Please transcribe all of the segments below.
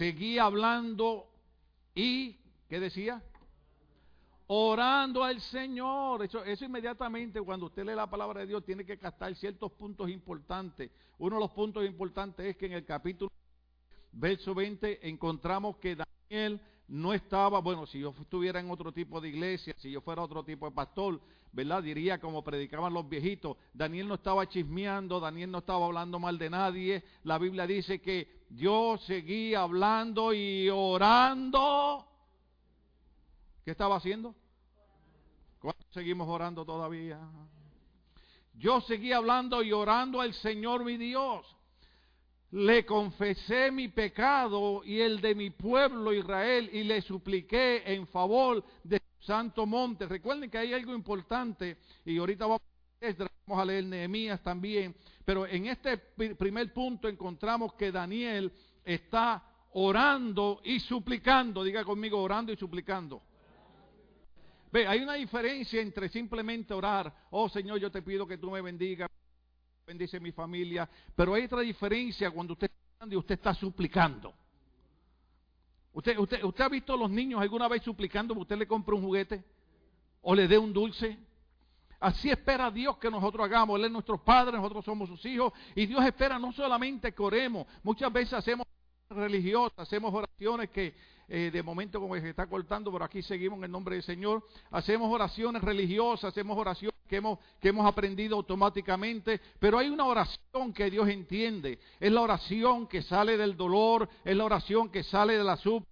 seguía hablando y, ¿qué decía? Orando al Señor. Eso, eso inmediatamente cuando usted lee la palabra de Dios tiene que captar ciertos puntos importantes. Uno de los puntos importantes es que en el capítulo verso 20 encontramos que Daniel no estaba, bueno, si yo estuviera en otro tipo de iglesia, si yo fuera otro tipo de pastor, ¿verdad? Diría como predicaban los viejitos, Daniel no estaba chismeando, Daniel no estaba hablando mal de nadie, la Biblia dice que Dios seguía hablando y orando. ¿Qué estaba haciendo? ¿Cuánto seguimos orando todavía? Yo seguía hablando y orando al Señor mi Dios le confesé mi pecado y el de mi pueblo Israel y le supliqué en favor de santo monte. Recuerden que hay algo importante y ahorita vamos a leer Nehemías también, pero en este primer punto encontramos que Daniel está orando y suplicando, diga conmigo, orando y suplicando. Ve, hay una diferencia entre simplemente orar, oh Señor, yo te pido que tú me bendigas, bendice mi familia. Pero hay otra diferencia cuando usted está y usted está suplicando. ¿Usted, usted, ¿Usted ha visto a los niños alguna vez suplicando que usted le compre un juguete o le dé un dulce? Así espera Dios que nosotros hagamos. Él es nuestro Padre, nosotros somos sus hijos. Y Dios espera no solamente que oremos, muchas veces hacemos religiosas, hacemos oraciones que eh, de momento como se está cortando, pero aquí seguimos en el nombre del Señor. Hacemos oraciones religiosas, hacemos oraciones que hemos, que hemos aprendido automáticamente, pero hay una oración que Dios entiende. Es la oración que sale del dolor, es la oración que sale de la súplica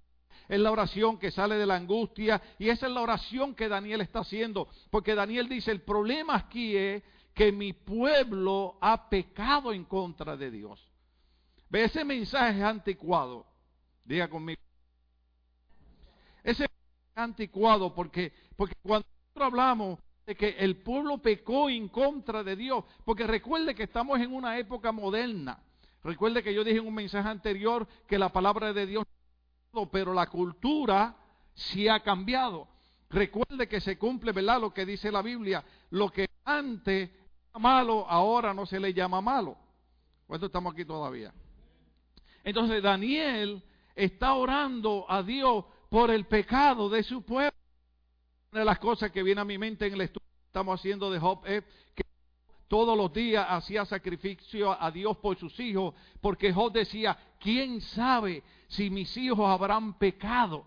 es la oración que sale de la angustia y esa es la oración que Daniel está haciendo, porque Daniel dice, el problema aquí es que mi pueblo ha pecado en contra de Dios. Ve, ese mensaje es anticuado. Diga conmigo. Ese es anticuado porque, porque cuando nosotros hablamos de que el pueblo pecó en contra de Dios, porque recuerde que estamos en una época moderna. Recuerde que yo dije en un mensaje anterior que la palabra de Dios pero la cultura sí ha cambiado. Recuerde que se cumple, ¿verdad? Lo que dice la Biblia, lo que antes era malo, ahora no se le llama malo. ¿Cuánto estamos aquí todavía? Entonces Daniel está orando a Dios por el pecado de su pueblo. Una de las cosas que viene a mi mente en el estudio que estamos haciendo de Job es que todos los días hacía sacrificio a Dios por sus hijos, porque Job decía, ¿quién sabe si mis hijos habrán pecado?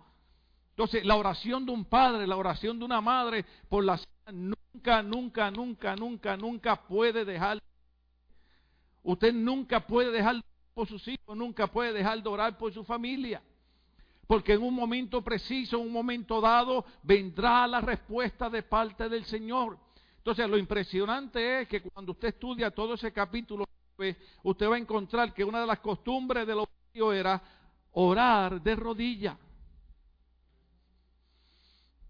Entonces, la oración de un padre, la oración de una madre por la nunca, nunca, nunca, nunca, nunca puede dejar. Usted nunca puede dejar por sus hijos, nunca puede dejar de orar por su familia. Porque en un momento preciso, en un momento dado, vendrá la respuesta de parte del Señor. Entonces, lo impresionante es que cuando usted estudia todo ese capítulo, usted va a encontrar que una de las costumbres de los judíos era orar de rodillas.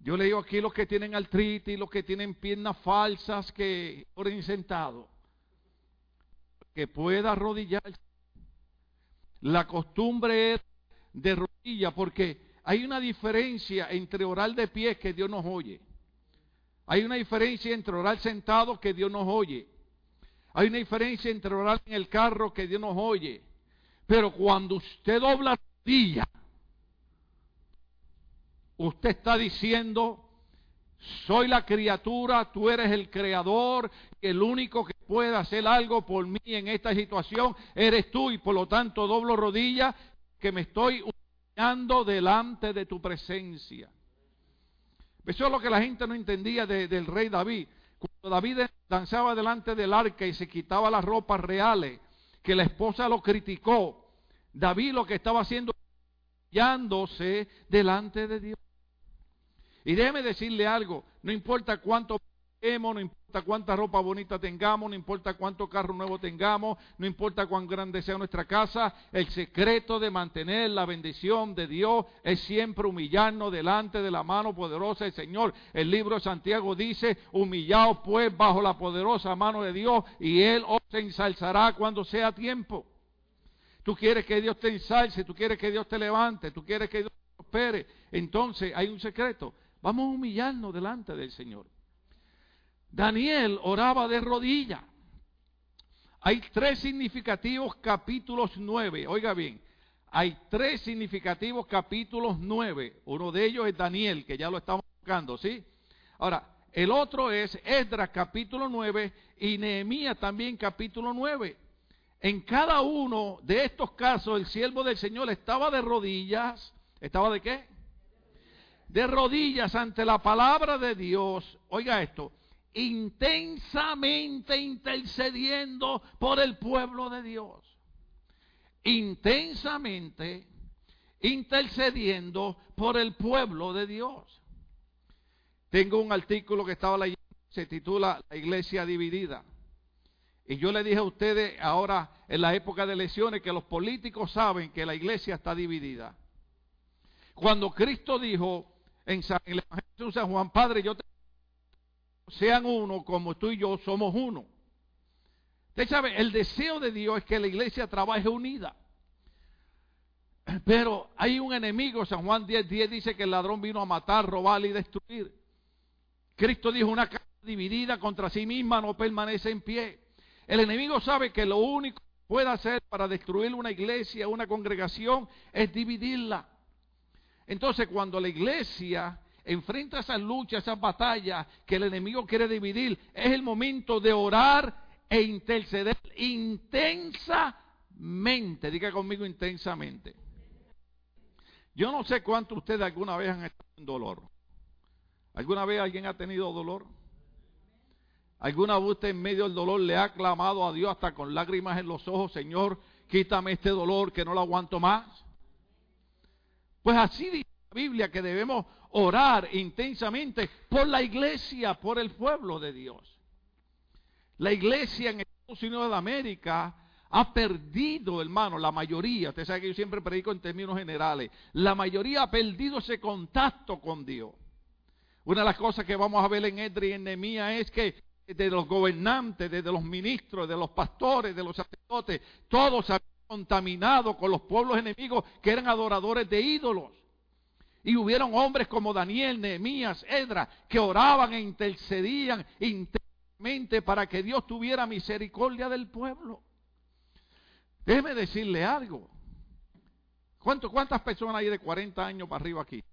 Yo le digo aquí los que tienen artritis, los que tienen piernas falsas, que oren sentado. Que pueda arrodillarse. La costumbre es de rodilla, porque hay una diferencia entre orar de pie que Dios nos oye. Hay una diferencia entre orar sentado que Dios nos oye. Hay una diferencia entre orar en el carro que Dios nos oye. Pero cuando usted dobla rodilla, usted está diciendo, soy la criatura, tú eres el creador, el único que puede hacer algo por mí en esta situación eres tú y por lo tanto doblo rodilla que me estoy humillando delante de tu presencia. Eso es lo que la gente no entendía del rey David. Cuando David danzaba delante del arca y se quitaba las ropas reales, que la esposa lo criticó, David lo que estaba haciendo humillándose delante de Dios. Y déjeme decirle algo, no importa cuánto no importa cuánta ropa bonita tengamos, no importa cuánto carro nuevo tengamos, no importa cuán grande sea nuestra casa, el secreto de mantener la bendición de Dios es siempre humillarnos delante de la mano poderosa del Señor. El libro de Santiago dice, humillaos pues bajo la poderosa mano de Dios y Él os ensalzará cuando sea tiempo. Tú quieres que Dios te ensalce, tú quieres que Dios te levante, tú quieres que Dios te prospere. Entonces hay un secreto. Vamos a humillarnos delante del Señor. Daniel oraba de rodilla. Hay tres significativos capítulos nueve. Oiga bien, hay tres significativos capítulos nueve. Uno de ellos es Daniel, que ya lo estamos buscando, ¿sí? Ahora, el otro es Esdras capítulo 9 y Nehemías también capítulo 9. En cada uno de estos casos el siervo del Señor estaba de rodillas. ¿Estaba de qué? De rodillas ante la palabra de Dios. Oiga esto. Intensamente intercediendo por el pueblo de Dios. Intensamente intercediendo por el pueblo de Dios. Tengo un artículo que estaba leyendo, se titula La iglesia dividida. Y yo le dije a ustedes ahora en la época de elecciones que los políticos saben que la iglesia está dividida. Cuando Cristo dijo en, San, el Evangelio de San Juan, Padre, yo te sean uno como tú y yo somos uno. Usted sabe, el deseo de Dios es que la iglesia trabaje unida. Pero hay un enemigo, San Juan 10, 10 dice que el ladrón vino a matar, robar y destruir. Cristo dijo, una casa dividida contra sí misma no permanece en pie. El enemigo sabe que lo único que puede hacer para destruir una iglesia, una congregación, es dividirla. Entonces, cuando la iglesia enfrenta esas luchas, esas batallas que el enemigo quiere dividir, es el momento de orar e interceder intensamente. Diga conmigo intensamente. Yo no sé cuántos ustedes alguna vez han estado en dolor. ¿Alguna vez alguien ha tenido dolor? ¿Alguna vez usted en medio del dolor le ha clamado a Dios hasta con lágrimas en los ojos, Señor, quítame este dolor que no lo aguanto más? Pues así dice la Biblia que debemos orar intensamente por la iglesia, por el pueblo de Dios. La iglesia en Estados Unidos de América ha perdido, hermano, la mayoría, usted sabe que yo siempre predico en términos generales, la mayoría ha perdido ese contacto con Dios. Una de las cosas que vamos a ver en Edri y en Nehemías es que de los gobernantes, de los ministros, de los pastores, de los sacerdotes, todos habían contaminado con los pueblos enemigos que eran adoradores de ídolos. Y hubieron hombres como Daniel, Nehemías, Edra, que oraban e intercedían intensamente para que Dios tuviera misericordia del pueblo. Déjeme decirle algo. ¿Cuántas personas hay de 40 años para arriba aquí?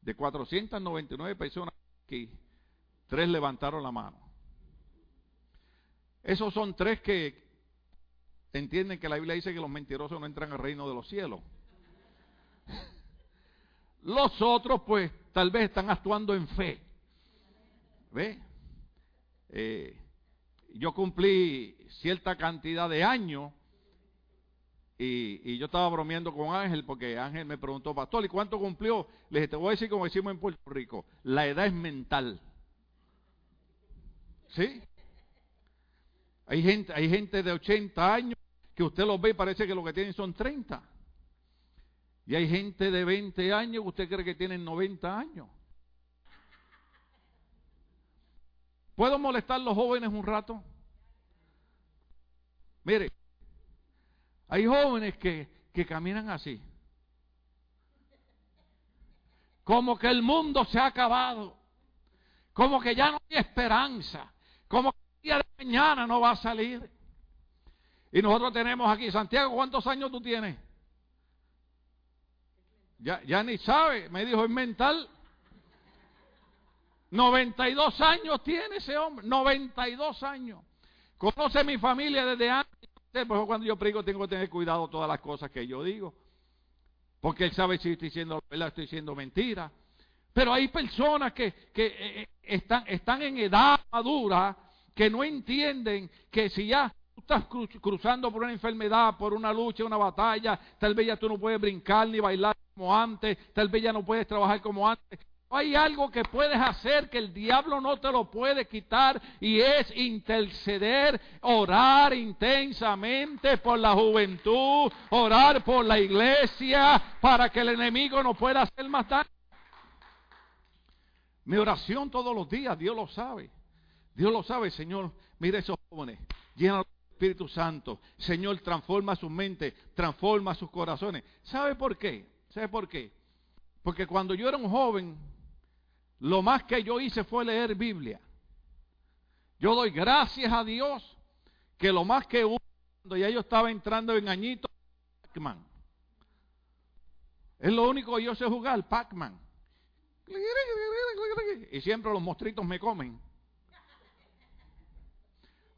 De 499 personas aquí, tres levantaron la mano. Esos son tres que entienden que la Biblia dice que los mentirosos no entran al reino de los cielos. Los otros, pues, tal vez están actuando en fe. ¿Ve? Eh, yo cumplí cierta cantidad de años y, yo estaba bromeando con Ángel porque Ángel me preguntó, pastor, ¿y cuánto cumplió? Le dije, te voy a decir como decimos en Puerto Rico, la edad es mental. ¿Sí? Hay gente, hay gente de 80 años que usted los ve y parece que lo que tienen son 30. Y hay gente de 20 años que usted cree que tienen 90 años. ¿Puedo molestar a los jóvenes un rato? Mire, hay jóvenes que, caminan así. Como que el mundo se ha acabado. Como que ya no hay esperanza. Como que el día de mañana no va a salir. Y nosotros tenemos aquí, Santiago, ¿cuántos años tú tienes? Ya, ya ni sabe, me dijo, es mental. 92 años tiene ese hombre, 92 años. Conoce mi familia desde antes por eso cuando yo predico tengo que tener cuidado todas las cosas que yo digo. Porque él sabe si estoy diciendo verdad, estoy diciendo mentira. Pero hay personas que, que eh, eh, están, están en edad madura que no entienden que si ya estás cruzando por una enfermedad, por una lucha, una batalla, tal vez ya tú no puedes brincar ni bailar como antes, tal vez ya no puedes trabajar como antes. Hay algo que puedes hacer que el diablo no te lo puede quitar y es interceder, orar intensamente por la juventud, orar por la iglesia para que el enemigo no pueda hacer más daño. Mi oración todos los días, Dios lo sabe. Dios lo sabe, Señor. Mira esos jóvenes, Espíritu Santo. Señor, transforma su mente, transforma sus corazones. ¿Sabe por qué? ¿Sabe por qué? Porque cuando yo era un joven, lo más que yo hice fue leer Biblia. Yo doy gracias a Dios que lo más que uno, cuando ya yo estaba entrando en añito, Pac-Man. Es lo único que yo sé jugar, Pac-Man. Y siempre los mostritos me comen.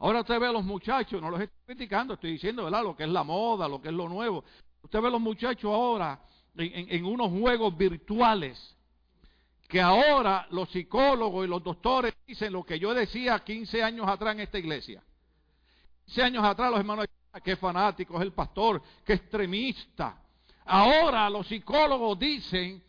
Ahora usted ve a los muchachos, no los estoy criticando, estoy diciendo, ¿verdad? Lo que es la moda, lo que es lo nuevo. Usted ve a los muchachos ahora en, unos juegos virtuales que ahora los psicólogos y los doctores dicen lo que yo decía 15 años atrás en esta iglesia. 15 años atrás los hermanos decían que fanático es el pastor, que extremista. Ahora los psicólogos dicen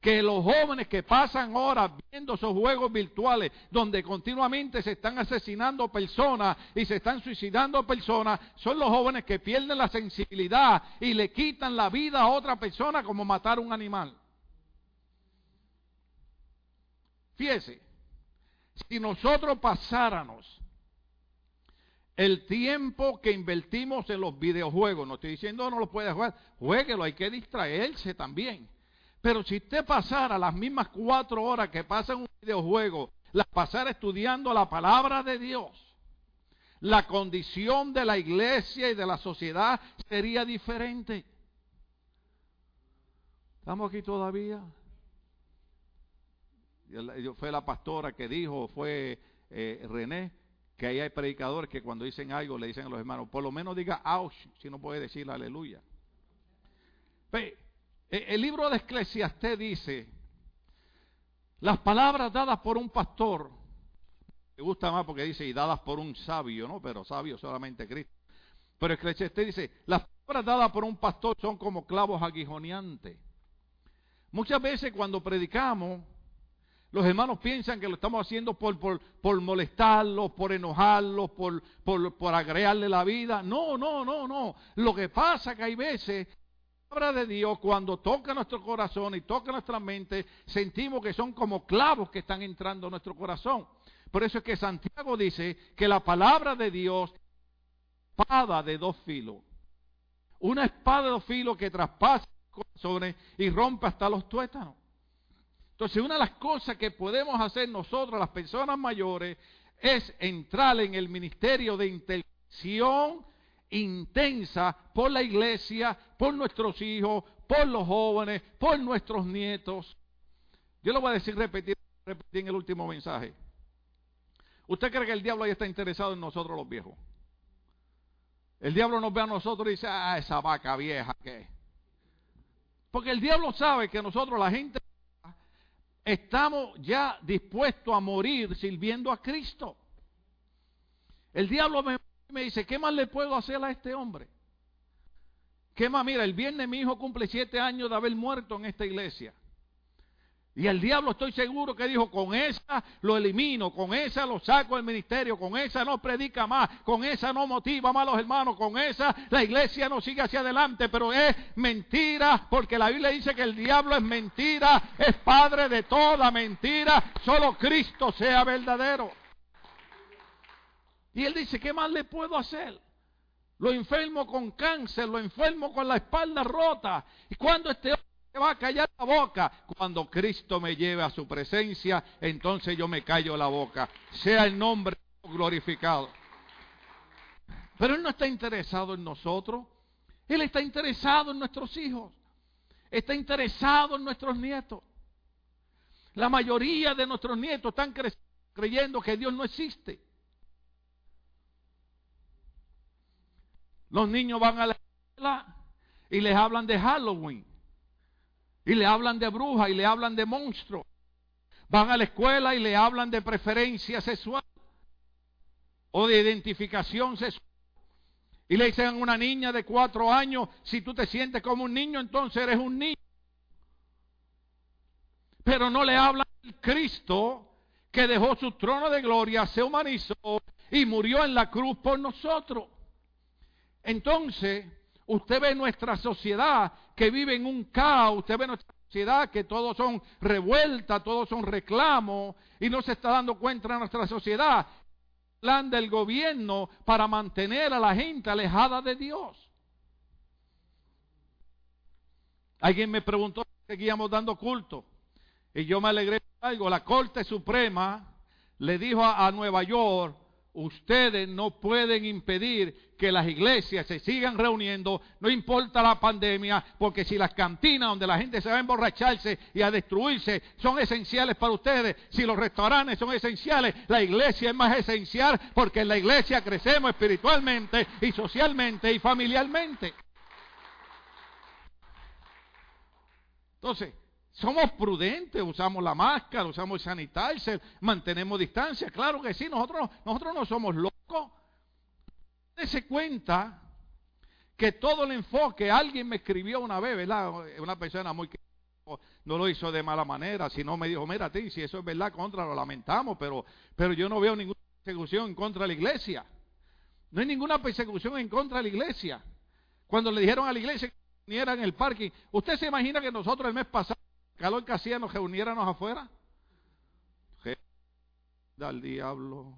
que los jóvenes que pasan horas viendo esos juegos virtuales donde continuamente se están asesinando personas y se están suicidando personas, son los jóvenes que pierden la sensibilidad y le quitan la vida a otra persona como matar un animal. Fíjese, si nosotros pasáramos el tiempo que invertimos en los videojuegos, no estoy diciendo no lo puede jugar, jueguelo, hay que distraerse también. Pero si usted pasara las mismas cuatro horas que pasa en un videojuego, las pasara estudiando la palabra de Dios, la condición de la iglesia y de la sociedad sería diferente. ¿Estamos aquí todavía? fue la pastora que dijo, fue eh, René, que ahí hay predicadores que cuando dicen algo le dicen a los hermanos, por lo menos diga ouch, si no puede decir aleluya. El libro de Eclesiastés dice, las palabras dadas por un pastor, me gusta más porque dice, y dadas por un sabio, ¿no? Pero sabio solamente Cristo. Pero Eclesiastés dice, las palabras dadas por un pastor son como clavos aguijoneantes. Muchas veces cuando predicamos, los hermanos piensan que lo estamos haciendo por, por, por molestarlos, por enojarlos, por, por, por agregarle la vida. No, no, no, no. Lo que pasa que hay veces palabra de Dios cuando toca nuestro corazón y toca nuestra mente, sentimos que son como clavos que están entrando en nuestro corazón. Por eso es que Santiago dice que la palabra de Dios es espada de dos filos. Una espada de dos filos que traspasa los corazones y rompe hasta los tuétanos. Entonces, una de las cosas que podemos hacer nosotros, las personas mayores, es entrar en el ministerio de intercesión intensa por la iglesia, por nuestros hijos, por los jóvenes, por nuestros nietos. Yo lo voy a decir repetir, en el último mensaje. ¿Usted cree que el diablo ya está interesado en nosotros los viejos? El diablo nos ve a nosotros y dice, ah, esa vaca vieja que. Porque el diablo sabe que nosotros, la gente estamos ya dispuestos a morir sirviendo a Cristo. El diablo me, dice, ¿qué más le puedo hacer a este hombre? ¿Qué más? Mira, el viernes mi hijo cumple siete años de haber muerto en esta iglesia. Y el diablo estoy seguro que dijo, con esa lo elimino, con esa lo saco del ministerio, con esa no predica más, con esa no motiva más a los hermanos, con esa la iglesia no sigue hacia adelante, pero es mentira, porque la Biblia dice que el diablo es mentira, es padre de toda mentira, solo Cristo sea verdadero. Y él dice, ¿qué más le puedo hacer? Lo enfermo con cáncer, lo enfermo con la espalda rota. Y cuando este va a callar la boca. Cuando Cristo me lleve a su presencia, entonces yo me callo la boca. Sea el nombre glorificado. Pero Él no está interesado en nosotros. Él está interesado en nuestros hijos. Está interesado en nuestros nietos. La mayoría de nuestros nietos están creyendo que Dios no existe. Los niños van a la escuela y les hablan de Halloween y le hablan de bruja y le hablan de monstruo. Van a la escuela y le hablan de preferencia sexual o de identificación sexual. Y le dicen a una niña de cuatro años, si tú te sientes como un niño, entonces eres un niño. Pero no le hablan del Cristo que dejó su trono de gloria, se humanizó y murió en la cruz por nosotros. Entonces, usted ve nuestra sociedad que vive en un caos, usted ve nuestra sociedad que todos son revueltas, todos son reclamos y no se está dando cuenta en nuestra sociedad. Plan del gobierno para mantener a la gente alejada de Dios. Alguien me preguntó si seguíamos dando culto y yo me alegré algo. La Corte Suprema le dijo a Nueva York ustedes no pueden impedir que las iglesias se sigan reuniendo, no importa la pandemia, porque si las cantinas donde la gente se va a emborracharse y a destruirse son esenciales para ustedes, si los restaurantes son esenciales, la iglesia es más esencial porque en la iglesia crecemos espiritualmente y socialmente y familiarmente. Entonces, somos prudentes, usamos la máscara, usamos el sanitizer, mantenemos distancia. Claro que sí, nosotros, nosotros no somos locos. Dese cuenta que todo el enfoque, alguien me escribió una vez, ¿verdad? Una persona muy que no lo hizo de mala manera, sino me dijo, mira, ti, si eso es verdad, contra lo lamentamos, pero, pero yo no veo ninguna persecución en contra de la iglesia. No hay ninguna persecución en contra de la iglesia. Cuando le dijeron a la iglesia que viniera en el parking, ¿usted se imagina que nosotros el mes pasado calor que hacía nos reuniéramos afuera. Al diablo.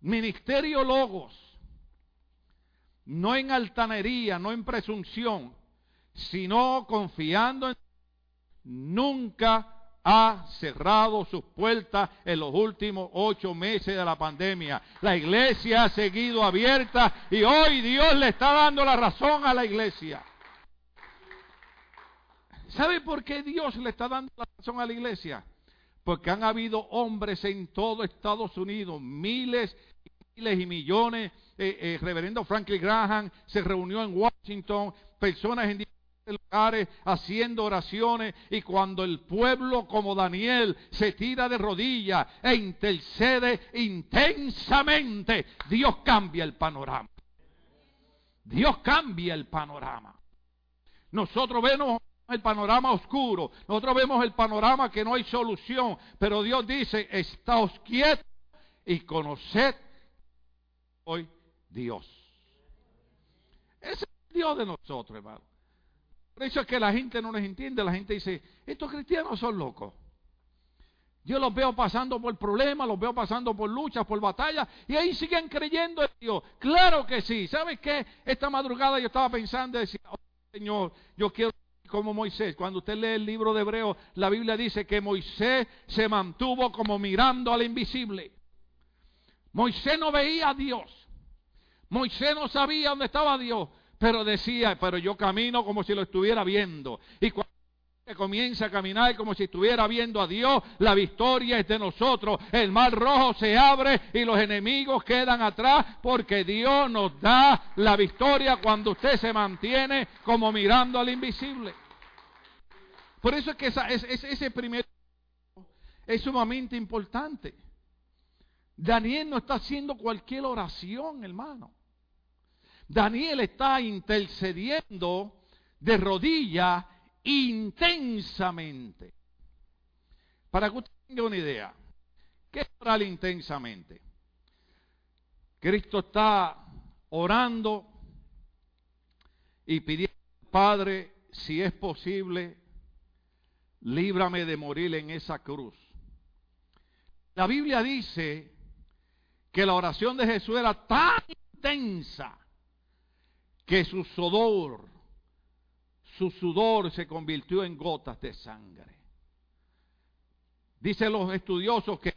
Ministerio Logos. No en altanería, no en presunción, sino confiando en nunca ha cerrado sus puertas en los últimos ocho meses de la pandemia. La iglesia ha seguido abierta y hoy Dios le está dando la razón a la iglesia. ¿Sabe por qué Dios le está dando la razón a la iglesia? Porque han habido hombres en todo Estados Unidos, miles y miles y millones. Eh, eh, reverendo Franklin Graham se reunió en Washington, personas en diferentes lugares haciendo oraciones y cuando el pueblo como Daniel se tira de rodillas e intercede intensamente, Dios cambia el panorama. Dios cambia el panorama. Nosotros vemos el panorama oscuro, nosotros vemos el panorama que no hay solución, pero Dios dice, estáos quietos y conoced hoy Dios. Ese es el Dios de nosotros, hermano. Por eso es que la gente no nos entiende, la gente dice, estos cristianos son locos. Yo los veo pasando por problemas, los veo pasando por luchas, por batallas, y ahí siguen creyendo en Dios. Claro que sí. ¿Sabes qué? Esta madrugada yo estaba pensando decía, oh, Señor, yo quiero como Moisés. Cuando usted lee el libro de Hebreo, la Biblia dice que Moisés se mantuvo como mirando al invisible. Moisés no veía a Dios. Moisés no sabía dónde estaba Dios, pero decía, pero yo camino como si lo estuviera viendo. Comienza a caminar como si estuviera viendo a Dios, la victoria es de nosotros. El mar rojo se abre y los enemigos quedan atrás porque Dios nos da la victoria cuando usted se mantiene como mirando al invisible. Por eso es que ese primer es sumamente importante. Daniel no está haciendo cualquier oración, hermano. Daniel está intercediendo de rodillas intensamente. Para que usted tenga una idea, ¿qué es orar intensamente? Cristo está orando y pidiendo, Padre, si es posible, líbrame de morir en esa cruz. La Biblia dice que la oración de Jesús era tan intensa que su sudor su sudor se convirtió en gotas de sangre. Dicen los estudiosos que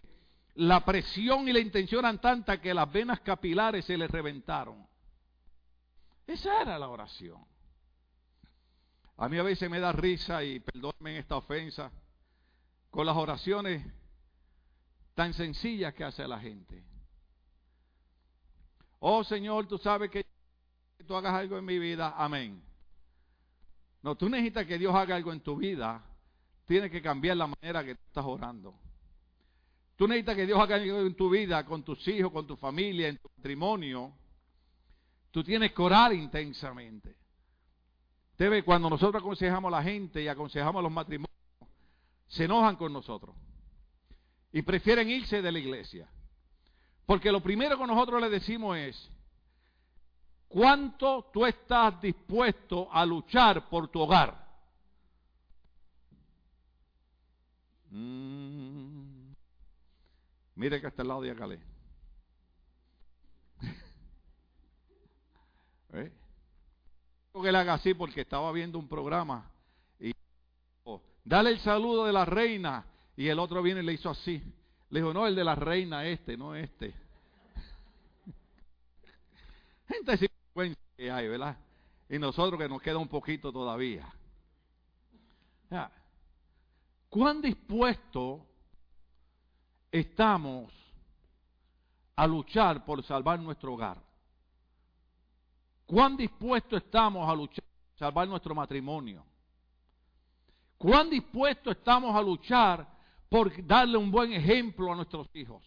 la presión y la intención eran tanta que las venas capilares se le reventaron. Esa era la oración. A mí a veces me da risa y perdónenme esta ofensa con las oraciones tan sencillas que hace la gente. Oh Señor, tú sabes que tú hagas algo en mi vida. Amén. No, tú necesitas que Dios haga algo en tu vida. Tienes que cambiar la manera que tú estás orando. Tú necesitas que Dios haga algo en tu vida, con tus hijos, con tu familia, en tu matrimonio. Tú tienes que orar intensamente. Usted ve, cuando nosotros aconsejamos a la gente y aconsejamos a los matrimonios, se enojan con nosotros. Y prefieren irse de la iglesia. Porque lo primero que nosotros le decimos es, ¿Cuánto tú estás dispuesto a luchar por tu hogar? Mm. Mire que está al lado de Acalé. ¿Eh? que le haga así porque estaba viendo un programa y oh, dale el saludo de la reina y el otro viene y le hizo así. Le dijo, no, el de la reina este, no este. Gente vergüenza que hay, ¿verdad? Y nosotros que nos queda un poquito todavía. ¿Cuán dispuestos estamos a luchar por salvar nuestro hogar? ¿Cuán dispuestos estamos a luchar por salvar nuestro matrimonio? ¿Cuán dispuestos estamos a luchar por darle un buen ejemplo a nuestros hijos?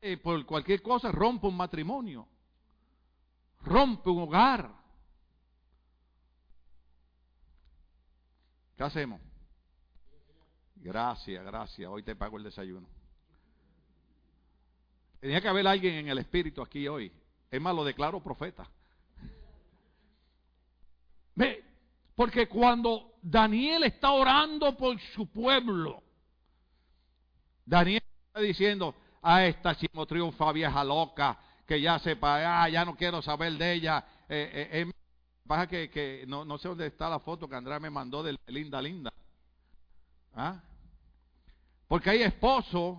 Gente por cualquier cosa rompe un matrimonio, rompe un hogar. ¿Qué hacemos? Gracias, gracias. Hoy te pago el desayuno. Tenía que haber alguien en el espíritu aquí hoy. Es más, lo declaro profeta. Porque cuando Daniel está orando por su pueblo, Daniel está diciendo, a esta chimo triunfa vieja loca, que ya sepa, ah, ya no quiero saber de ella. Eh, eh, pasa que, que no, no, sé dónde está la foto que Andrea me mandó de linda, linda. ¿Ah? Porque hay esposos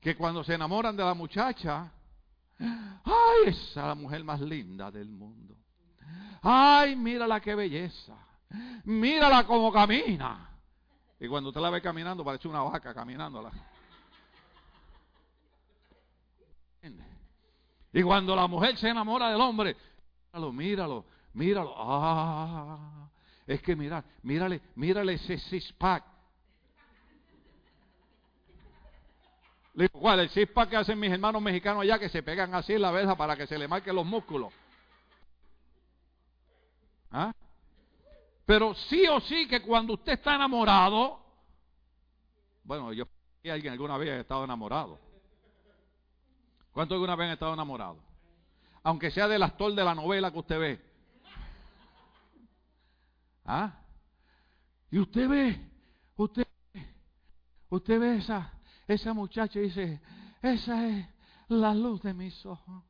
que cuando se enamoran de la muchacha, ay, esa es la mujer más linda del mundo. Ay, mírala qué belleza. Mírala como camina. Y cuando usted la ve caminando, parece una vaca caminando. Y cuando la mujer se enamora del hombre, míralo, míralo, míralo. Ah, es que mira, mírale, mírale ese six pack. Le digo, ¿cuál? El six pack que hacen mis hermanos mexicanos allá que se pegan así en la verja para que se le marquen los músculos. ¿Ah? Pero sí o sí que cuando usted está enamorado, bueno, yo alguien alguna vez ha estado enamorado. ¿Cuántos alguna vez han estado enamorados? Aunque sea del actor de la novela que usted ve. ¿Ah? Y usted ve, usted, usted ve esa, esa muchacha y dice, esa es la luz de mis ojos.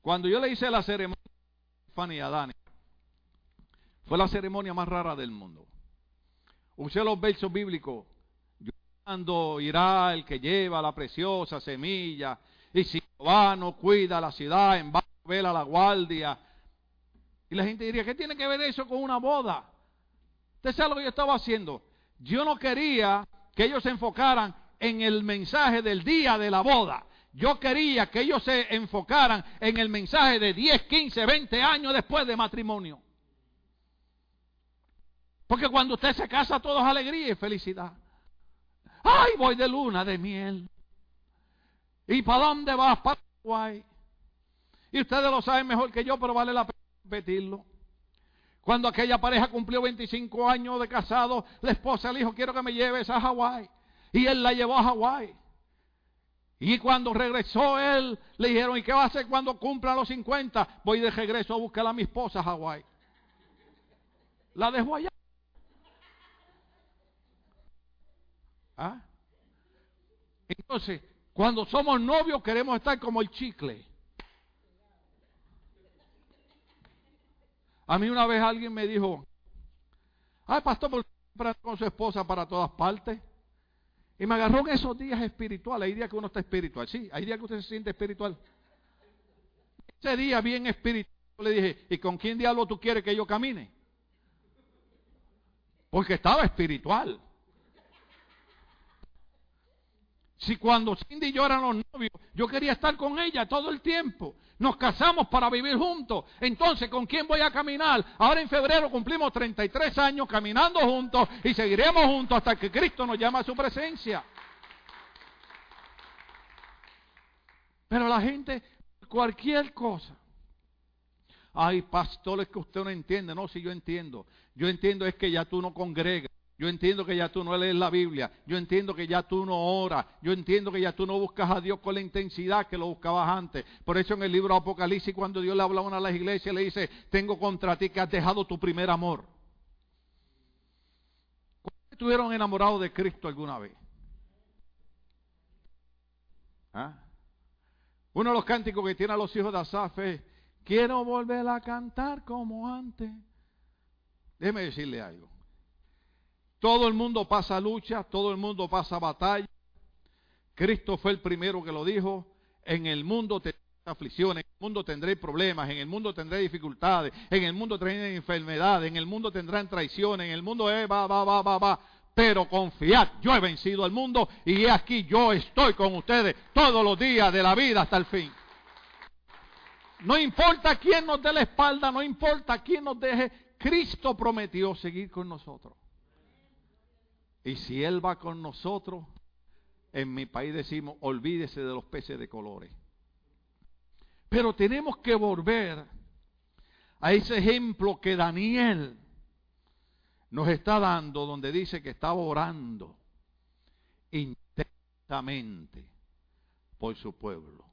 Cuando yo le hice la ceremonia a Fanny a Dani, fue la ceremonia más rara del mundo. Usé los versos bíblicos. Llorando irá el que lleva la preciosa semilla. Y si Jehová no cuida la ciudad, en vano vela la guardia. Y la gente diría, ¿qué tiene que ver eso con una boda? Usted sabe lo que yo estaba haciendo. Yo no quería que ellos se enfocaran en el mensaje del día de la boda. Yo quería que ellos se enfocaran en el mensaje de 10, 15, 20 años después de matrimonio. Porque cuando usted se casa, todo es alegría y felicidad. ¡Ay, voy de luna de miel! ¿Y para dónde vas? Para Uruguay. Y ustedes lo saben mejor que yo, pero vale la pena repetirlo. Cuando aquella pareja cumplió 25 años de casado, la esposa le dijo, quiero que me lleves a Hawái. Y él la llevó a Hawái. Y cuando regresó él, le dijeron, ¿y qué va a hacer cuando cumpla los 50? Voy de regreso a buscar a mi esposa a Hawái. La dejó allá. ¿Ah? Entonces, cuando somos novios queremos estar como el chicle. A mí una vez alguien me dijo, ay pastor, ¿por qué con su esposa para todas partes? Y me agarró en esos días espirituales. Hay días que uno está espiritual. Sí, hay días que usted se siente espiritual. Ese día bien espiritual le dije, ¿y con quién diablo tú quieres que yo camine? Porque estaba espiritual. Si cuando Cindy y yo eran los novios, yo quería estar con ella todo el tiempo. Nos casamos para vivir juntos. Entonces, ¿con quién voy a caminar? Ahora en febrero cumplimos 33 años caminando juntos y seguiremos juntos hasta que Cristo nos llame a su presencia. Pero la gente, cualquier cosa. Ay, pastores que usted no entiende. No, si yo entiendo. Yo entiendo es que ya tú no congregas. Yo entiendo que ya tú no lees la Biblia. Yo entiendo que ya tú no oras. Yo entiendo que ya tú no buscas a Dios con la intensidad que lo buscabas antes. Por eso en el libro Apocalipsis, cuando Dios le habla a una de las iglesias, le dice, tengo contra ti que has dejado tu primer amor. ¿Cuántos estuvieron enamorados de Cristo alguna vez? ¿Ah? Uno de los cánticos que tiene a los hijos de Asaf es, quiero volver a cantar como antes. Déjeme decirle algo. Todo el mundo pasa lucha, todo el mundo pasa batalla. Cristo fue el primero que lo dijo. En el mundo tendré aflicciones, en el mundo tendré problemas, en el mundo tendré dificultades, en el mundo tendré enfermedades, en el mundo tendrán traiciones, en el mundo eh, va, va, va, va, va. Pero confiad, yo he vencido al mundo y aquí yo estoy con ustedes todos los días de la vida hasta el fin. No importa quién nos dé la espalda, no importa quién nos deje, Cristo prometió seguir con nosotros. Y si Él va con nosotros, en mi país decimos, olvídese de los peces de colores. Pero tenemos que volver a ese ejemplo que Daniel nos está dando, donde dice que estaba orando intensamente por su pueblo.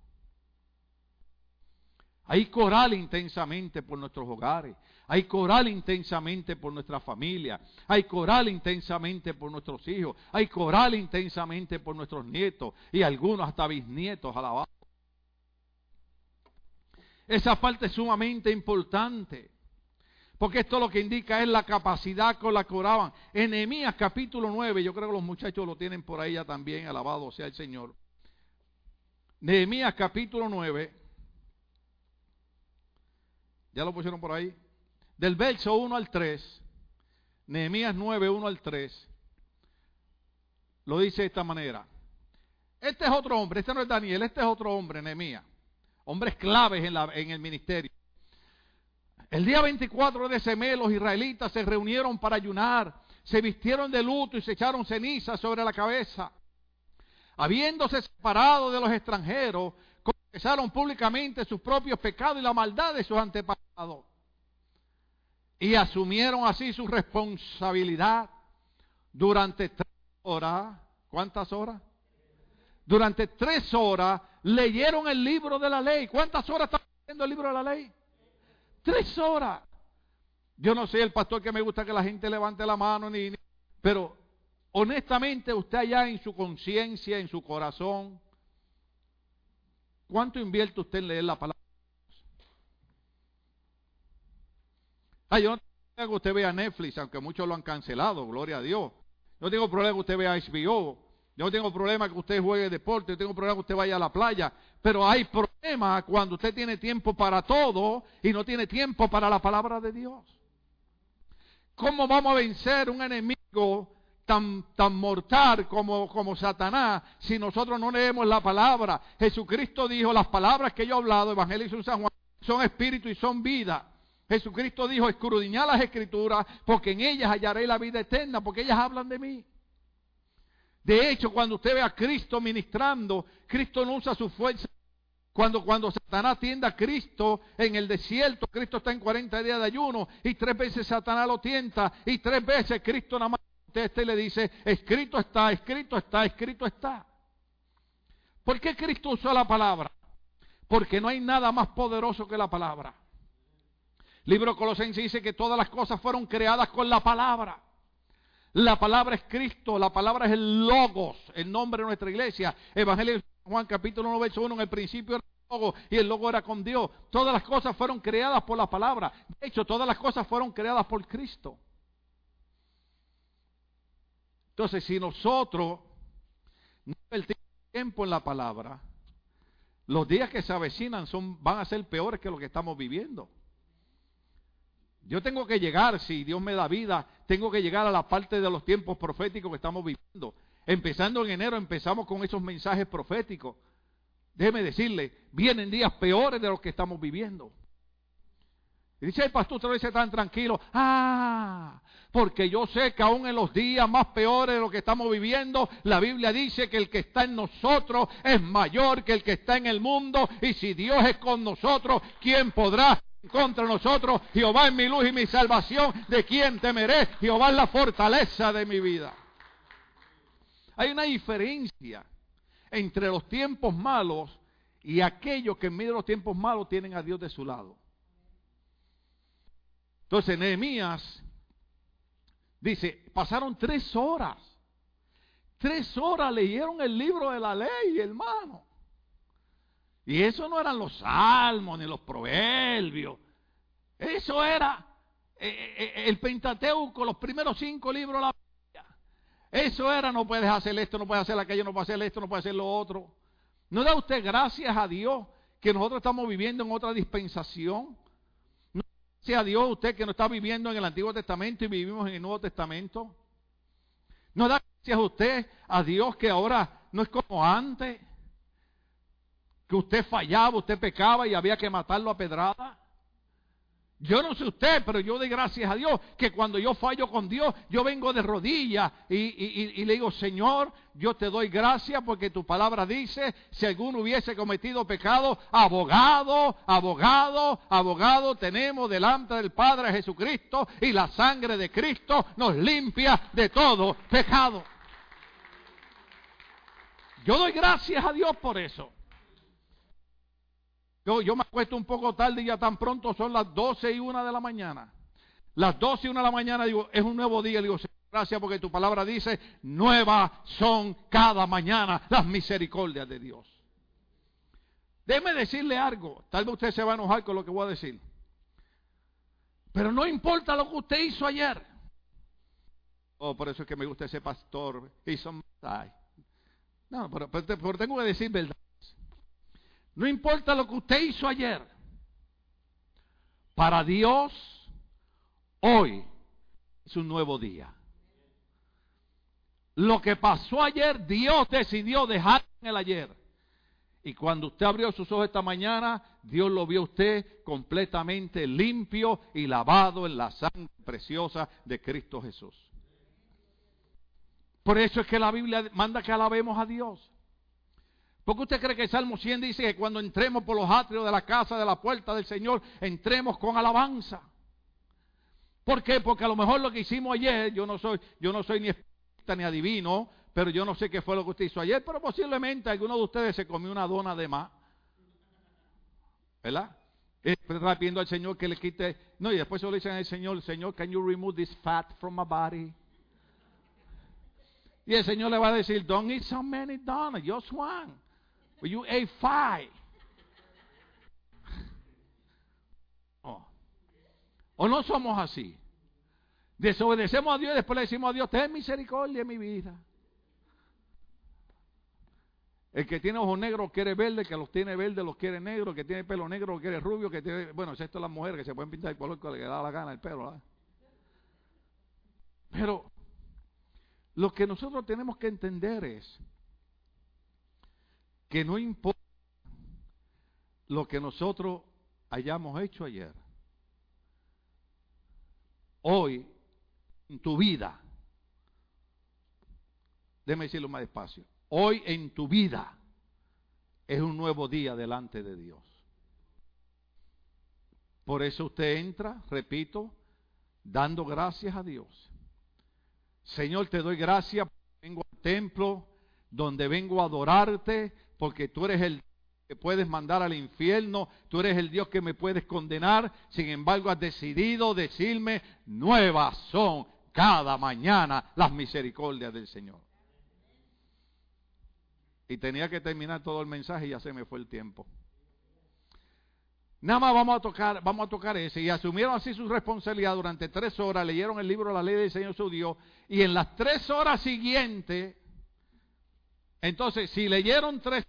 Hay coral intensamente por nuestros hogares. Hay coral intensamente por nuestra familia. Hay coral intensamente por nuestros hijos. Hay coral intensamente por nuestros nietos y algunos hasta bisnietos alabados. Esa parte es sumamente importante. Porque esto lo que indica es la capacidad con la que oraban. Enemías capítulo 9, yo creo que los muchachos lo tienen por ahí ya también, alabado sea el Señor. Nehemías capítulo 9, ya lo pusieron por ahí. Del verso 1 al 3, Nehemías 9, 1 al 3, lo dice de esta manera. Este es otro hombre, este no es Daniel, este es otro hombre, Nehemías. Hombres claves en, la, en el ministerio. El día 24 de ese los israelitas se reunieron para ayunar, se vistieron de luto y se echaron cenizas sobre la cabeza. Habiéndose separado de los extranjeros, confesaron públicamente sus propios pecados y la maldad de sus antepasados. Y asumieron así su responsabilidad durante tres horas. ¿Cuántas horas? Durante tres horas leyeron el libro de la ley. ¿Cuántas horas están leyendo el libro de la ley? Tres horas. Yo no soy el pastor que me gusta que la gente levante la mano, ni, pero honestamente usted allá en su conciencia, en su corazón, ¿cuánto invierte usted en leer la palabra? Ah, yo no tengo que usted vea Netflix, aunque muchos lo han cancelado, gloria a Dios. No tengo problema que usted vea HBO. Yo no tengo problema que usted juegue deporte, yo tengo problema que usted vaya a la playa. Pero hay problema cuando usted tiene tiempo para todo y no tiene tiempo para la palabra de Dios. ¿Cómo vamos a vencer un enemigo tan, tan mortal como, como Satanás si nosotros no leemos la palabra? Jesucristo dijo, las palabras que yo he hablado, Evangelio de San Juan, son espíritu y son vida. Jesucristo dijo, escudriñad las escrituras, porque en ellas hallaré la vida eterna, porque ellas hablan de mí. De hecho, cuando usted ve a Cristo ministrando, Cristo no usa su fuerza. Cuando, cuando Satanás tienda a Cristo en el desierto, Cristo está en 40 días de ayuno y tres veces Satanás lo tienta y tres veces Cristo nada más contesta y le dice, escrito está, escrito está, escrito está. ¿Por qué Cristo usó la palabra? Porque no hay nada más poderoso que la palabra. Libro Colosenses dice que todas las cosas fueron creadas con la palabra. La palabra es Cristo, la palabra es el Logos, el nombre de nuestra iglesia. Evangelio de Juan capítulo 9, verso 1, en el principio era el Logo y el Logo era con Dios. Todas las cosas fueron creadas por la palabra. De hecho, todas las cosas fueron creadas por Cristo. Entonces, si nosotros no invertimos tiempo en la palabra, los días que se avecinan son, van a ser peores que lo que estamos viviendo. Yo tengo que llegar, si Dios me da vida, tengo que llegar a la parte de los tiempos proféticos que estamos viviendo. Empezando en enero empezamos con esos mensajes proféticos. Déjeme decirle, vienen días peores de los que estamos viviendo. Y dice el pastor, otra vez tan tranquilo. Ah, porque yo sé que aún en los días más peores de lo que estamos viviendo, la Biblia dice que el que está en nosotros es mayor que el que está en el mundo. Y si Dios es con nosotros, ¿quién podrá contra nosotros. Jehová es mi luz y mi salvación. ¿De quién temeré? Jehová es la fortaleza de mi vida. Hay una diferencia entre los tiempos malos y aquellos que en medio de los tiempos malos tienen a Dios de su lado. Entonces, Nehemías dice, pasaron tres horas. Tres horas leyeron el libro de la ley, hermano. Y eso no eran los salmos ni los proverbios. Eso era eh, eh, eh, el Pentateuco, los primeros cinco libros de la Biblia. Eso era, no puedes hacer esto, no puedes hacer aquello, no puedes hacer esto, no puedes hacer lo otro. ¿No da usted gracias a Dios que nosotros estamos viviendo en otra dispensación? ¿No da gracias a Dios usted que no está viviendo en el Antiguo Testamento y vivimos en el Nuevo Testamento? ¿No da gracias a usted a Dios que ahora no es como antes? Que usted fallaba, usted pecaba y había que matarlo a pedrada. Yo no sé usted, pero yo doy gracias a Dios que cuando yo fallo con Dios, yo vengo de rodillas y, le digo, Señor, yo te doy gracias porque tu palabra dice, si alguno hubiese cometido pecado, abogado, abogado, abogado, tenemos delante del Padre Jesucristo y la sangre de Cristo nos limpia de todo pecado. Yo doy gracias a Dios por eso. Yo, me acuesto un poco tarde y ya tan pronto son las 12 y 1 de la mañana. Las 12 y 1 de la mañana digo, es un nuevo día. Digo, gracias porque tu palabra dice, nuevas son cada mañana las misericordias de Dios. Déjeme decirle algo. Tal vez usted se va a enojar con lo que voy a decir. Pero no importa lo que usted hizo ayer. Oh, por eso es que me gusta ese pastor. No, pero, pero tengo que decir verdad. No importa lo que usted hizo ayer. Para Dios, hoy es un nuevo día. Lo que pasó ayer, Dios decidió dejar en el ayer. Y cuando usted abrió sus ojos esta mañana, Dios lo vio a usted completamente limpio y lavado en la sangre preciosa de Cristo Jesús. Por eso es que la Biblia manda que alabemos a Dios. ¿Por qué usted cree que el Salmo 100 dice que cuando entremos por los atrios de la casa, de la puerta del Señor, entremos con alabanza? ¿Por qué? Porque a lo mejor lo que hicimos ayer, yo no soy, yo no soy ni espírita ni adivino, pero yo no sé qué fue lo que usted hizo ayer, pero posiblemente alguno de ustedes se comió una dona de más. ¿Verdad? Y está pidiendo al Señor que le quite. No, y después se lo dicen al Señor, Señor, can you remove this fat from my body? Y el Señor le va a decir, don't eat so many donuts, just one. You ate five. Oh. ¿O no somos así? Desobedecemos a Dios y después le decimos a Dios, ten misericordia en mi vida. El que tiene ojos negros quiere verde, que los tiene verde los quiere negros, que tiene pelo negro quiere rubio, que tiene, bueno, es esto las mujeres que se pueden pintar el color que le da la gana el pelo. Pero lo que nosotros tenemos que entender es que no importa lo que nosotros hayamos hecho ayer, hoy en tu vida, déjeme decirlo más despacio, hoy en tu vida es un nuevo día delante de Dios. Por eso usted entra, repito, dando gracias a Dios. Señor, te doy gracias, vengo al templo donde vengo a adorarte, porque tú eres el que puedes mandar al infierno, tú eres el Dios que me puedes condenar, sin embargo has decidido decirme, nuevas son cada mañana las misericordias del Señor. Y tenía que terminar todo el mensaje y ya se me fue el tiempo. Nada más vamos a tocar, vamos a tocar ese. Y asumieron así su responsabilidad durante tres horas, leyeron el libro La Ley del Señor su Dios, y en las tres horas siguientes entonces, si leyeron tres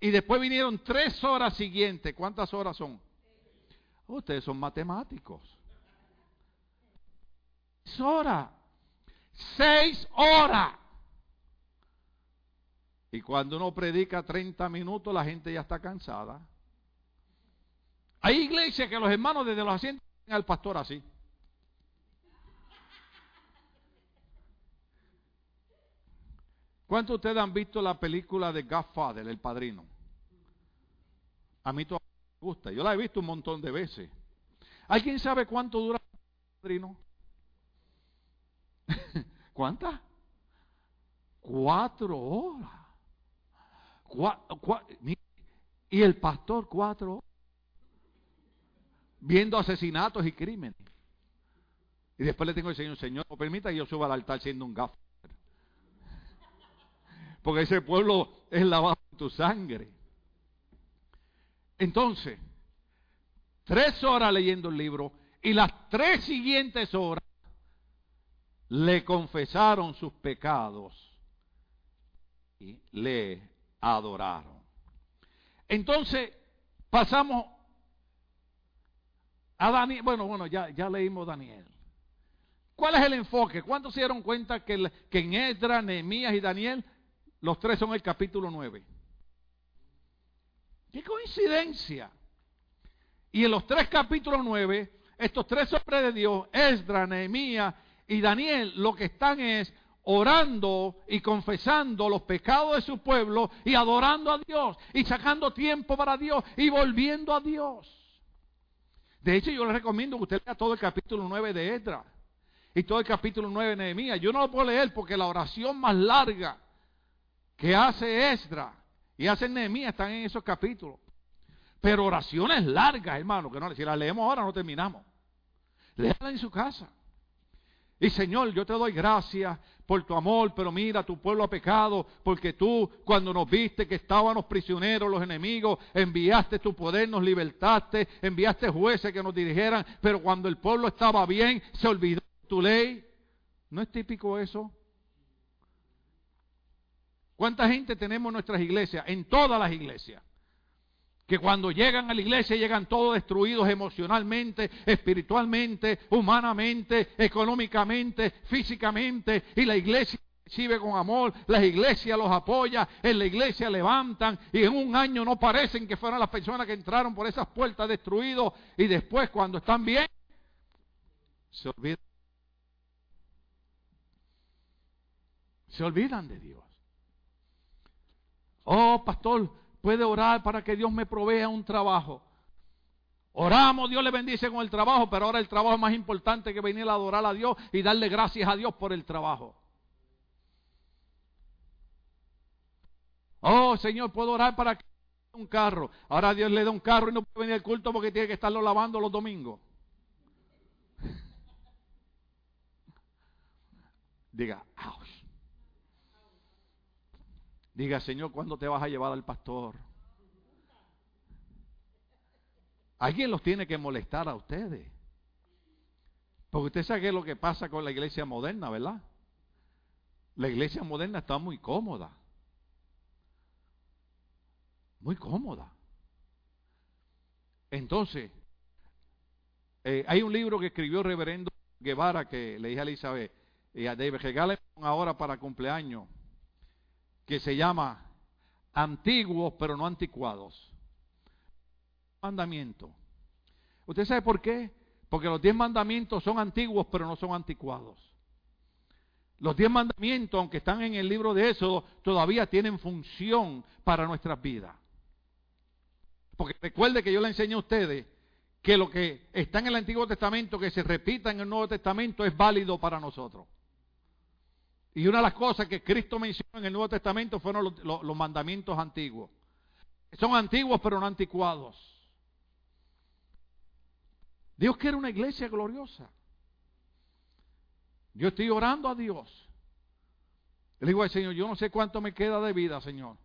y después vinieron tres horas siguientes, ¿cuántas horas son? Ustedes son matemáticos. Seis horas. Seis horas. Y cuando uno predica 30 minutos, la gente ya está cansada. Hay iglesias que los hermanos desde los asientos al pastor así. ¿Cuántos de ustedes han visto la película de Godfather, El Padrino? A mí todavía me gusta. Yo la he visto un montón de veces. ¿Alguien sabe cuánto dura El Padrino? ¿Cuántas? Cuatro horas. y el pastor cuatro horas. Viendo asesinatos y crímenes. Y después le tengo el Señor, Señor, permita que yo suba al altar siendo un gafo porque ese pueblo es lavado en tu sangre. Entonces, tres horas leyendo el libro y las tres siguientes horas le confesaron sus pecados y le adoraron. Entonces, pasamos a Daniel. Bueno, bueno, ya, ya leímos Daniel. ¿Cuál es el enfoque? ¿Cuántos se dieron cuenta que, que en Nehemías y Daniel, los tres son el capítulo 9? ¡Qué coincidencia! Y en los tres capítulos 9, estos tres hombres de Dios, Esdra, Nehemías y Daniel, lo que están es orando y confesando los pecados de su pueblo y adorando a Dios y sacando tiempo para Dios y volviendo a Dios. De hecho, yo les recomiendo que usted lea todo el capítulo 9 de Esdra y todo el capítulo 9 de Nehemías. Yo no lo puedo leer porque la oración más larga que hace Esdra y hace Nehemías están en esos capítulos. Pero oraciones largas, hermano, que no, si las leemos ahora no terminamos. Léala en su casa. Y Señor, yo te doy gracias por tu amor, pero mira, tu pueblo ha pecado, porque tú, cuando nos viste que estábamos prisioneros, los enemigos, enviaste tu poder, nos libertaste, enviaste jueces que nos dirigieran, pero cuando el pueblo estaba bien, se olvidó tu ley. ¿No es típico eso? ¿Cuánta gente tenemos en nuestras iglesias? En todas las iglesias que cuando llegan a la iglesia llegan todos destruidos emocionalmente, espiritualmente, humanamente, económicamente, físicamente, y la iglesia recibe con amor, la iglesia los apoya, en la iglesia levantan y en un año no parecen que fueron las personas que entraron por esas puertas destruidos y después cuando están bien se olvidan. Se olvidan de Dios. Oh, pastor, puede orar para que Dios me provea un trabajo. Oramos, Dios le bendice con el trabajo, pero ahora el trabajo es más importante que venir a adorar a Dios y darle gracias a Dios por el trabajo. Oh, Señor, puedo orar para que un carro. Ahora Dios le da un carro y no puede venir al culto porque tiene que estarlo lavando los domingos. Diga, ouch. Diga, Señor, ¿cuándo te vas a llevar al pastor? Alguien los tiene que molestar a ustedes. Porque usted sabe qué lo que pasa con la iglesia moderna, ¿verdad? La iglesia moderna está muy cómoda. Muy cómoda. Entonces, eh, hay un libro que escribió el reverendo Guevara que le dije a Elizabeth y a David, ahora para cumpleaños que se llama antiguos pero no anticuados. Mandamiento. ¿Usted sabe por qué? Porque los diez mandamientos son antiguos pero no son anticuados. Los diez mandamientos, aunque están en el libro de Éxodo, todavía tienen función para nuestras vidas. Porque recuerde que yo le enseñé a ustedes que lo que está en el Antiguo Testamento, que se repita en el Nuevo Testamento, es válido para nosotros. Y una de las cosas que Cristo mencionó en el Nuevo Testamento fueron los, mandamientos antiguos. Son antiguos pero no anticuados. Dios quiere una iglesia gloriosa. Yo estoy orando a Dios. Le digo al Señor, yo no sé cuánto me queda de vida, Señor.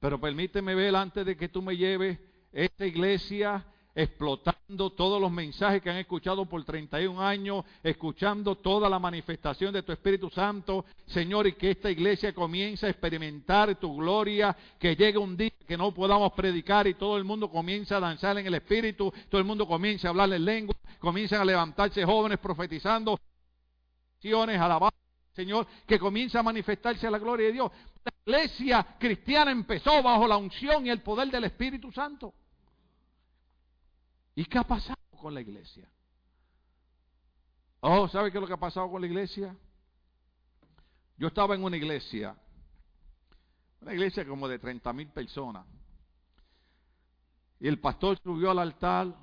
Pero permíteme ver antes de que tú me lleves esta iglesia explotando todos los mensajes que han escuchado por 31 años, escuchando toda la manifestación de tu Espíritu Santo, Señor, y que esta iglesia comience a experimentar tu gloria, que llegue un día que no podamos predicar y todo el mundo comience a danzar en el Espíritu, todo el mundo comience a hablar en lengua, comiencen a levantarse jóvenes profetizando, alabar Señor, que comience a manifestarse la gloria de Dios. La iglesia cristiana empezó bajo la unción y el poder del Espíritu Santo. ¿Y qué ha pasado con la iglesia? Oh, ¿sabe qué es lo que ha pasado con la iglesia? Yo estaba en una iglesia, una iglesia como de 30 mil personas. Y el pastor subió al altar,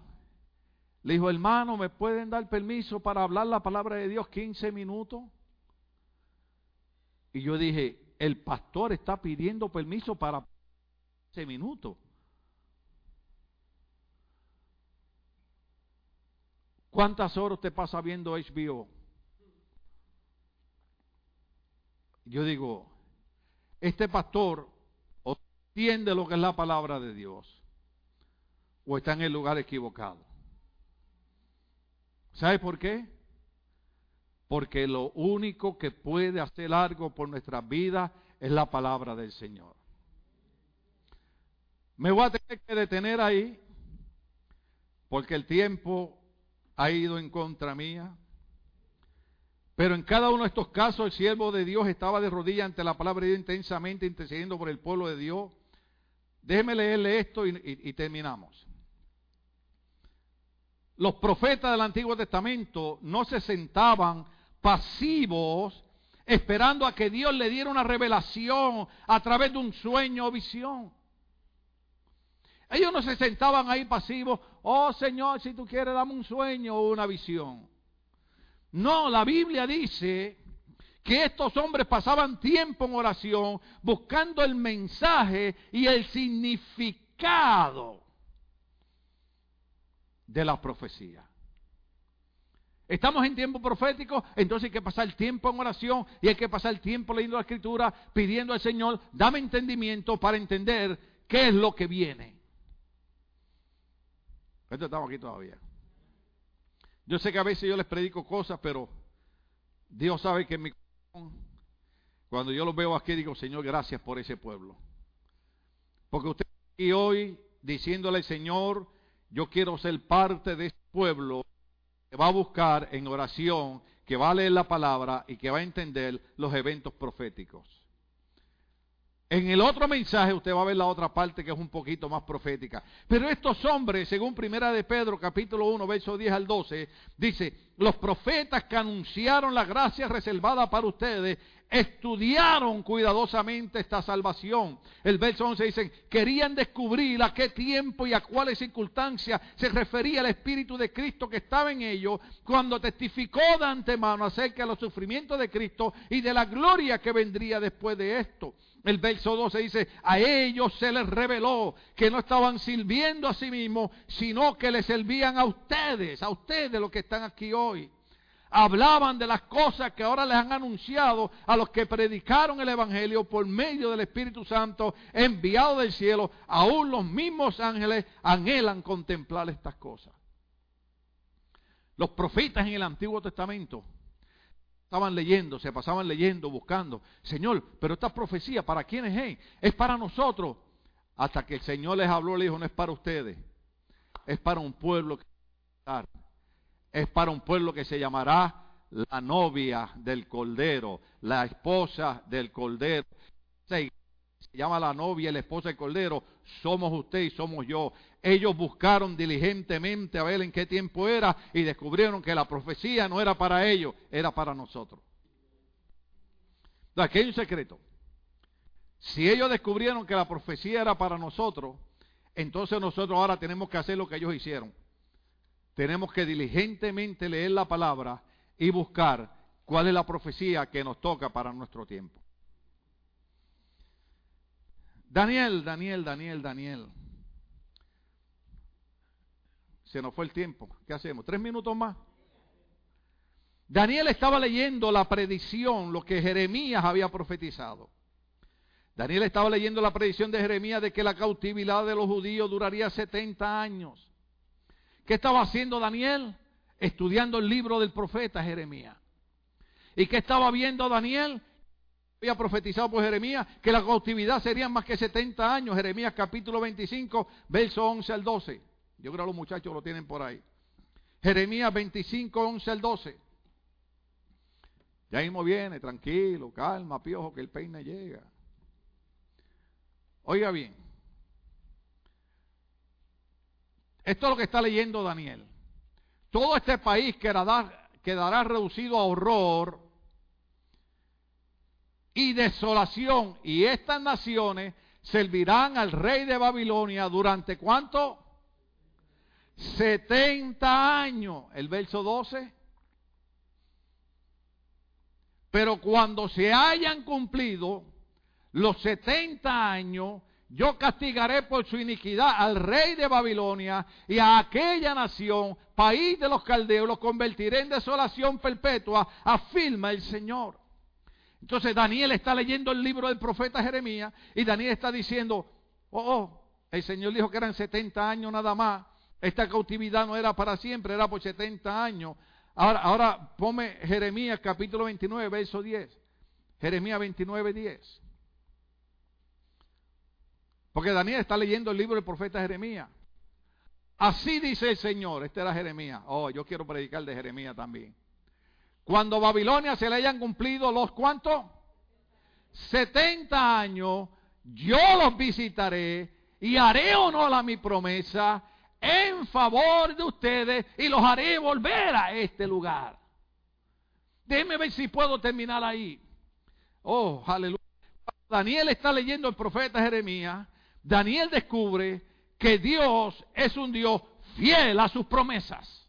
le dijo, hermano, ¿me pueden dar permiso para hablar la palabra de Dios 15 minutos? Y yo dije, el pastor está pidiendo permiso para 15 minutos. ¿Cuántas horas usted pasa viendo HBO? Yo digo, este pastor entiende lo que es la palabra de Dios o está en el lugar equivocado. ¿Sabe por qué? porque lo único que puede hacer algo por nuestras vidas es la palabra del Señor. Me voy a tener que detener ahí, porque el tiempo ha ido en contra mía. Pero en cada uno de estos casos el siervo de Dios estaba de rodillas ante la palabra de Dios intensamente intercediendo por el pueblo de Dios. Déjeme leerle esto y, y terminamos. Los profetas del Antiguo Testamento no se sentaban pasivos esperando a que Dios le diera una revelación a través de un sueño o visión. Ellos no se sentaban ahí pasivos, oh Señor, si tú quieres dame un sueño o una visión. No, la Biblia dice que estos hombres pasaban tiempo en oración buscando el mensaje y el significado de la profecía. Estamos en tiempo profético, entonces hay que pasar tiempo en oración y hay que pasar tiempo leyendo la escritura, pidiendo al Señor, dame entendimiento para entender qué es lo que viene. Estamos aquí todavía. Yo sé que a veces yo les predico cosas, pero Dios sabe que en mi corazón, cuando yo los veo aquí, digo, Señor, gracias por ese pueblo. Porque usted aquí hoy diciéndole Señor, yo quiero ser parte de ese pueblo que va a buscar en oración, que va a leer la palabra y que va a entender los eventos proféticos. En el otro mensaje usted va a ver la otra parte que es un poquito más profética. Pero estos hombres, según Primera de Pedro, capítulo 1, verso 10 al 12, dice, los profetas que anunciaron la gracia reservada para ustedes estudiaron cuidadosamente esta salvación. El verso 11 dice, querían descubrir a qué tiempo y a cuáles circunstancias se refería el Espíritu de Cristo que estaba en ellos cuando testificó de antemano acerca de los sufrimientos de Cristo y de la gloria que vendría después de esto. El verso 12 dice, a ellos se les reveló que no estaban sirviendo a sí mismos, sino que les servían a ustedes, a ustedes los que están aquí hoy. Hablaban de las cosas que ahora les han anunciado a los que predicaron el Evangelio por medio del Espíritu Santo enviado del cielo. Aún los mismos ángeles anhelan contemplar estas cosas. Los profetas en el Antiguo Testamento estaban leyendo, se pasaban leyendo, buscando. Señor, pero esta profecía, ¿para quiénes es? Es para nosotros. Hasta que el Señor les habló, le dijo, no es para ustedes. Es para un pueblo que es para un pueblo que se llamará la novia del Cordero, la esposa del Cordero. Se llama la novia y la esposa del Cordero, somos usted y somos yo. Ellos buscaron diligentemente a ver en qué tiempo era y descubrieron que la profecía no era para ellos, era para nosotros. Aquí hay un secreto. Si ellos descubrieron que la profecía era para nosotros, entonces nosotros ahora tenemos que hacer lo que ellos hicieron. Tenemos que diligentemente leer la palabra y buscar cuál es la profecía que nos toca para nuestro tiempo. Daniel, Daniel, Daniel, Daniel. Se nos fue el tiempo. ¿Qué hacemos? ¿Tres minutos más? Daniel estaba leyendo la predicción, lo que Jeremías había profetizado. Daniel estaba leyendo la predicción de Jeremías de que la cautividad de los judíos duraría 70 años. ¿Qué estaba haciendo Daniel? Estudiando el libro del profeta Jeremías. ¿Y qué estaba viendo Daniel? Había profetizado por Jeremías que la cautividad sería más que 70 años. Jeremías capítulo 25, verso 11 al 12. Yo creo que los muchachos lo tienen por ahí. Jeremías 25, 11 al 12. Ya mismo viene, tranquilo, calma, piojo, que el peine llega. Oiga bien. Esto es lo que está leyendo Daniel. Todo este país quedará, reducido a horror y desolación. Y estas naciones servirán al rey de Babilonia durante cuánto? 70 años, el verso 12. Pero cuando se hayan cumplido los 70 años, yo castigaré por su iniquidad al rey de Babilonia y a aquella nación, país de los caldeos, los convertiré en desolación perpetua, afirma el Señor. Entonces Daniel está leyendo el libro del profeta Jeremías y Daniel está diciendo, oh, oh, el Señor dijo que eran 70 años nada más esta cautividad no era para siempre, era por 70 años. Ahora, ahora ponme Jeremías capítulo 29, verso 10. Jeremías 29, 10. Porque Daniel está leyendo el libro del profeta Jeremías. Así dice el Señor. Este era Jeremías. Oh, yo quiero predicar de Jeremías también. Cuando Babilonia se le hayan cumplido los cuantos? 70 años, yo los visitaré y haré honor a mi promesa en favor de ustedes y los haré volver a este lugar. Déjenme ver si puedo terminar ahí. Oh, aleluya. Daniel está leyendo el profeta Jeremías. Daniel descubre que Dios es un Dios fiel a sus promesas.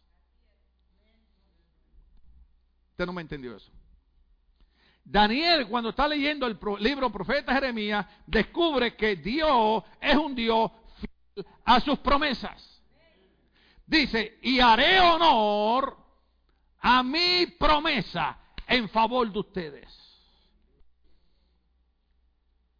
Usted no me entendió eso. Daniel, cuando está leyendo el libro profeta Jeremías, descubre que Dios es un Dios fiel a sus promesas. Dice, y haré honor a mi promesa en favor de ustedes.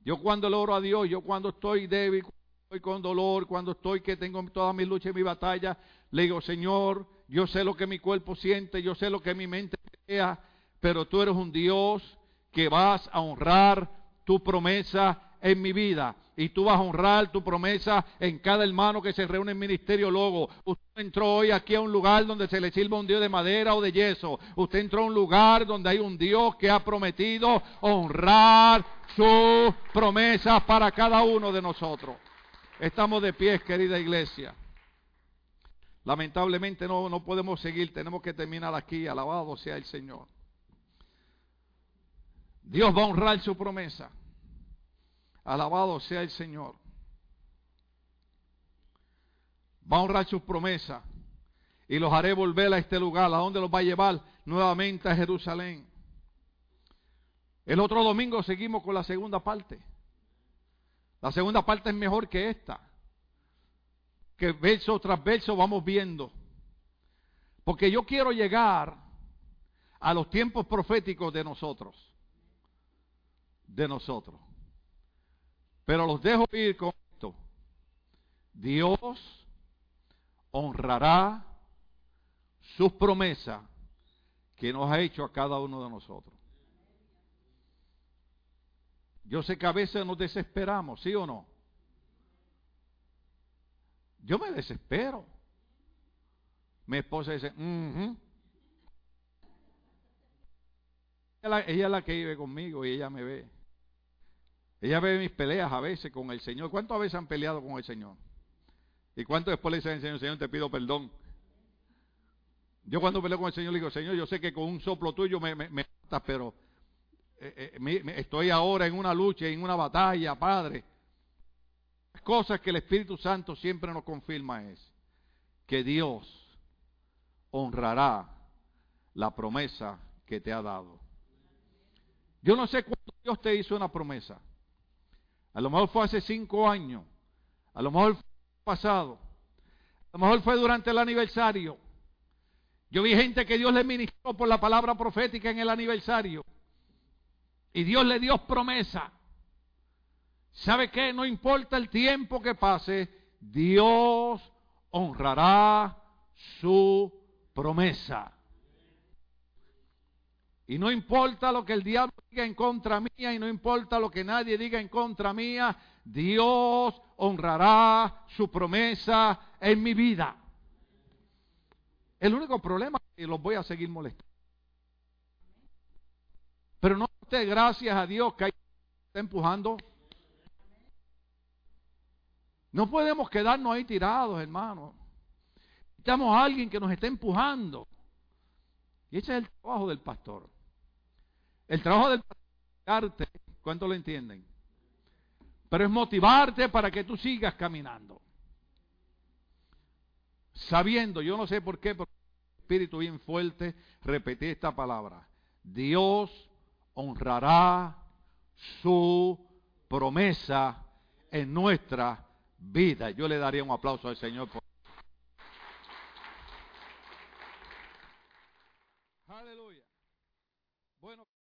Yo cuando le oro a Dios, yo cuando estoy débil, cuando estoy con dolor, cuando estoy que tengo toda mi lucha y mi batalla, le digo, Señor, yo sé lo que mi cuerpo siente, yo sé lo que mi mente crea, pero tú eres un Dios que vas a honrar tu promesa en mi vida. Y tú vas a honrar tu promesa en cada hermano que se reúne en ministerio Logo. Usted entró hoy aquí a un lugar donde se le sirva un Dios de madera o de yeso. Usted entró a un lugar donde hay un Dios que ha prometido honrar sus promesas para cada uno de nosotros. Estamos de pie, querida iglesia. Lamentablemente no, no podemos seguir, tenemos que terminar aquí. Alabado sea el Señor. Dios va a honrar su promesa. Alabado sea el Señor. Va a honrar sus promesas y los haré volver a este lugar. ¿A dónde los va a llevar? Nuevamente a Jerusalén. El otro domingo seguimos con la segunda parte. La segunda parte es mejor que esta. Que verso tras verso vamos viendo. Porque yo quiero llegar a los tiempos proféticos de nosotros. De nosotros. Pero los dejo ir con esto. Dios honrará sus promesas que nos ha hecho a cada uno de nosotros. Yo sé que a veces nos desesperamos, ¿sí o no? Yo me desespero. Mi esposa dice, ella, ella es la que vive conmigo y ella me ve. Ella ve mis peleas a veces con el Señor. ¿Cuántas veces han peleado con el Señor? ¿Y cuánto después le dicen al Señor, Señor, te pido perdón? Yo cuando peleo con el Señor le digo, Señor, yo sé que con un soplo tuyo me, me, matas, pero eh, eh, estoy ahora en una lucha, en una batalla, Padre. Las cosas que el Espíritu Santo siempre nos confirma es que Dios honrará la promesa que te ha dado. Yo no sé cuándo Dios te hizo una promesa. A lo mejor fue hace cinco años. A lo mejor fue pasado. A lo mejor fue durante el aniversario. Yo vi gente que Dios le ministró por la palabra profética en el aniversario. Y Dios le dio promesa. ¿Sabe qué? No importa el tiempo que pase, Dios honrará su promesa. Y no importa lo que el diablo diga en contra mía y no importa lo que nadie diga en contra mía, Dios honrará su promesa en mi vida. El único problema es que los voy a seguir molestando. Pero no usted gracias a Dios que hay está empujando. No podemos quedarnos ahí tirados, hermanos. Necesitamos a alguien que nos esté empujando. Y ese es el trabajo del pastor. El trabajo del arte, ¿cuánto lo entienden? Pero es motivarte para que tú sigas caminando. Sabiendo, yo no sé por qué, pero espíritu bien fuerte, repetí esta palabra. Dios honrará su promesa en nuestra vida. Yo le daría un aplauso al Señor. Por